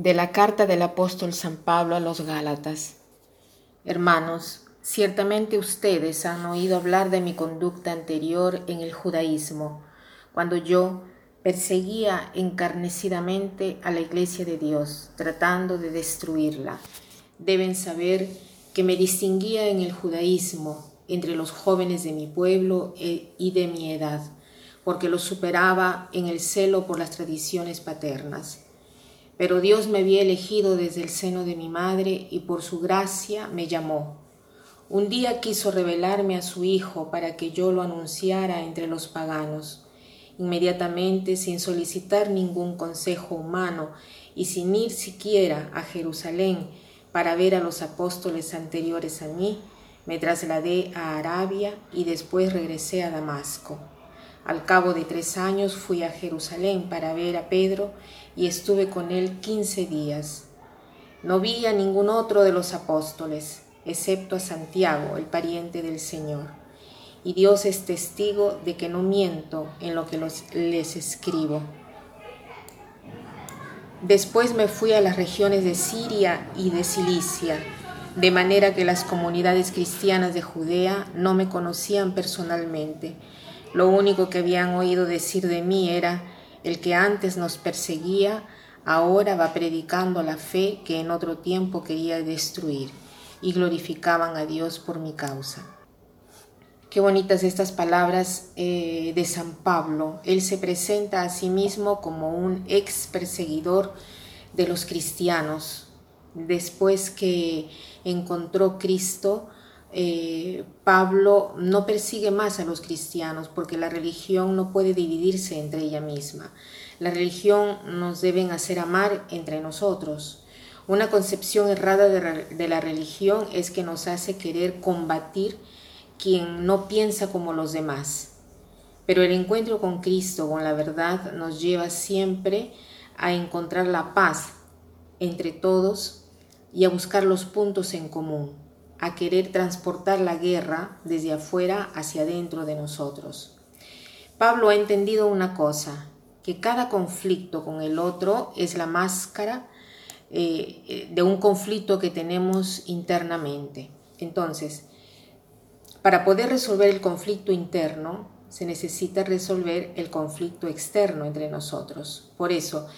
de la carta del apóstol San Pablo a los Gálatas. Hermanos, ciertamente ustedes han oído hablar de mi conducta anterior en el judaísmo, cuando yo perseguía encarnecidamente a la iglesia de Dios, tratando de destruirla. Deben saber que me distinguía en el judaísmo entre los jóvenes de mi pueblo eh, y de mi edad, porque los superaba en el celo por las tradiciones paternas. Pero Dios me había elegido desde el seno de mi madre y por su gracia me llamó. Un día quiso revelarme a su Hijo para que yo lo anunciara entre los paganos. Inmediatamente, sin solicitar ningún consejo humano y sin ir siquiera a Jerusalén para ver a los apóstoles anteriores a mí, me trasladé a Arabia y después regresé a Damasco. Al cabo de tres años fui a Jerusalén para ver a Pedro y estuve con él quince días. No vi a ningún otro de los apóstoles, excepto a Santiago, el pariente del Señor. Y Dios es testigo de que no miento en lo que les escribo. Después me fui a las regiones de Siria y de Cilicia, de manera que las comunidades cristianas de Judea no me conocían personalmente. Lo único que habían oído decir de mí era, el que antes nos perseguía, ahora va predicando la fe que en otro tiempo quería destruir, y glorificaban a Dios por mi causa. Qué bonitas estas palabras eh, de San Pablo. Él se presenta a sí mismo como un ex perseguidor de los cristianos. Después que encontró Cristo, eh, Pablo no persigue más a los cristianos porque la religión no puede dividirse entre ella misma. La religión nos deben hacer amar entre nosotros. Una concepción errada de la religión es que nos hace querer combatir quien no piensa como los demás. Pero el encuentro con Cristo, con la verdad, nos lleva siempre a encontrar la paz entre todos y a buscar los puntos en común, a querer transportar la guerra desde afuera hacia adentro de nosotros. Pablo ha entendido una cosa, que cada conflicto con el otro es la máscara eh, de un conflicto que tenemos internamente. Entonces, para poder resolver el conflicto interno, se necesita resolver el conflicto externo entre nosotros. Por eso,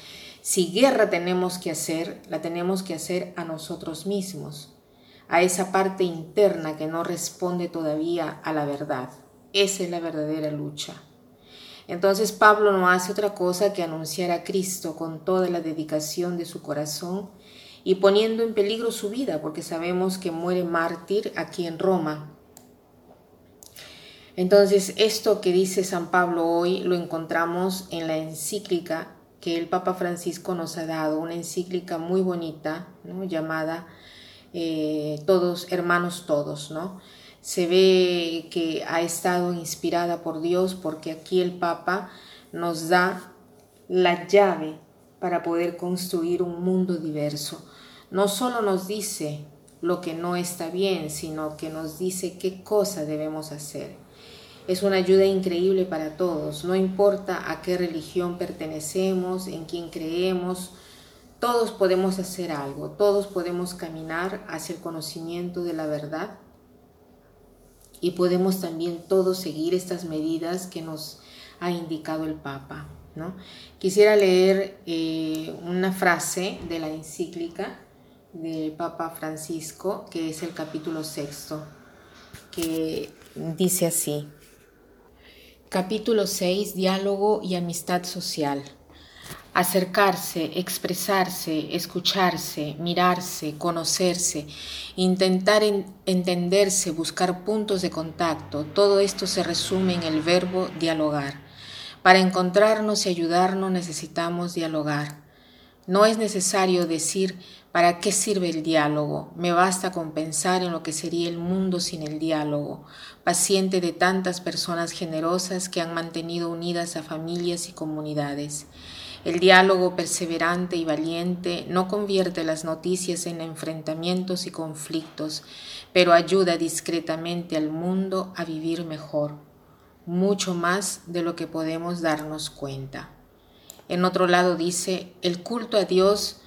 si guerra tenemos que hacer, la tenemos que hacer a nosotros mismos, a esa parte interna que no responde todavía a la verdad. Esa es la verdadera lucha. Entonces Pablo no hace otra cosa que anunciar a Cristo con toda la dedicación de su corazón y poniendo en peligro su vida, porque sabemos que muere mártir aquí en Roma entonces, esto que dice San Pablo hoy lo encontramos en la encíclica que el Papa Francisco nos ha dado, una encíclica muy bonita, llamada eh, Todos, Hermanos Todos, ¿no? Se ve que ha estado inspirada por Dios porque aquí el Papa nos da la llave para poder construir un mundo diverso. No solo nos dice lo que no está bien, sino que nos dice qué cosa debemos hacer. Es una ayuda increíble para todos, no importa a qué religión pertenecemos, en quién creemos, todos podemos hacer algo, todos podemos caminar hacia el conocimiento de la verdad y podemos también todos seguir estas medidas que nos ha indicado el Papa. ¿no? Quisiera leer eh, una frase de la encíclica del Papa Francisco, que es el capítulo sexto, que dice así. Capítulo 6. Diálogo y amistad social. Acercarse, expresarse, escucharse, mirarse, conocerse, intentar entenderse, buscar puntos de contacto, todo esto se resume en el verbo dialogar. Para encontrarnos y ayudarnos necesitamos dialogar. No es necesario decir ¿Para qué sirve el diálogo? Me basta con pensar en lo que sería el mundo sin el diálogo, paciente de tantas personas generosas que han mantenido unidas a familias y comunidades. El diálogo perseverante y valiente no convierte las noticias en enfrentamientos y conflictos, pero ayuda discretamente al mundo a vivir mejor, mucho más de lo que podemos darnos cuenta. En otro lado dice, el culto a Dios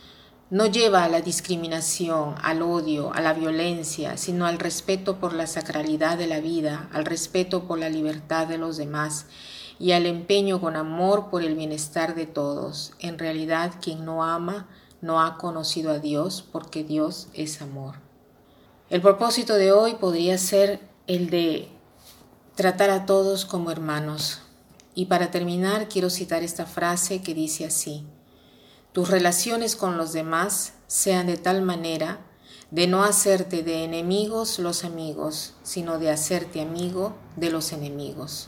no lleva a la discriminación, al odio, a la violencia, sino al respeto por la sacralidad de la vida, al respeto por la libertad de los demás y al empeño con amor por el bienestar de todos. En realidad, quien no ama no ha conocido a Dios porque Dios es amor. El propósito de hoy podría ser el de tratar a todos como hermanos. Y para terminar, quiero citar esta frase que dice así tus relaciones con los demás sean de tal manera de no hacerte de enemigos los amigos, sino de hacerte amigo de los enemigos.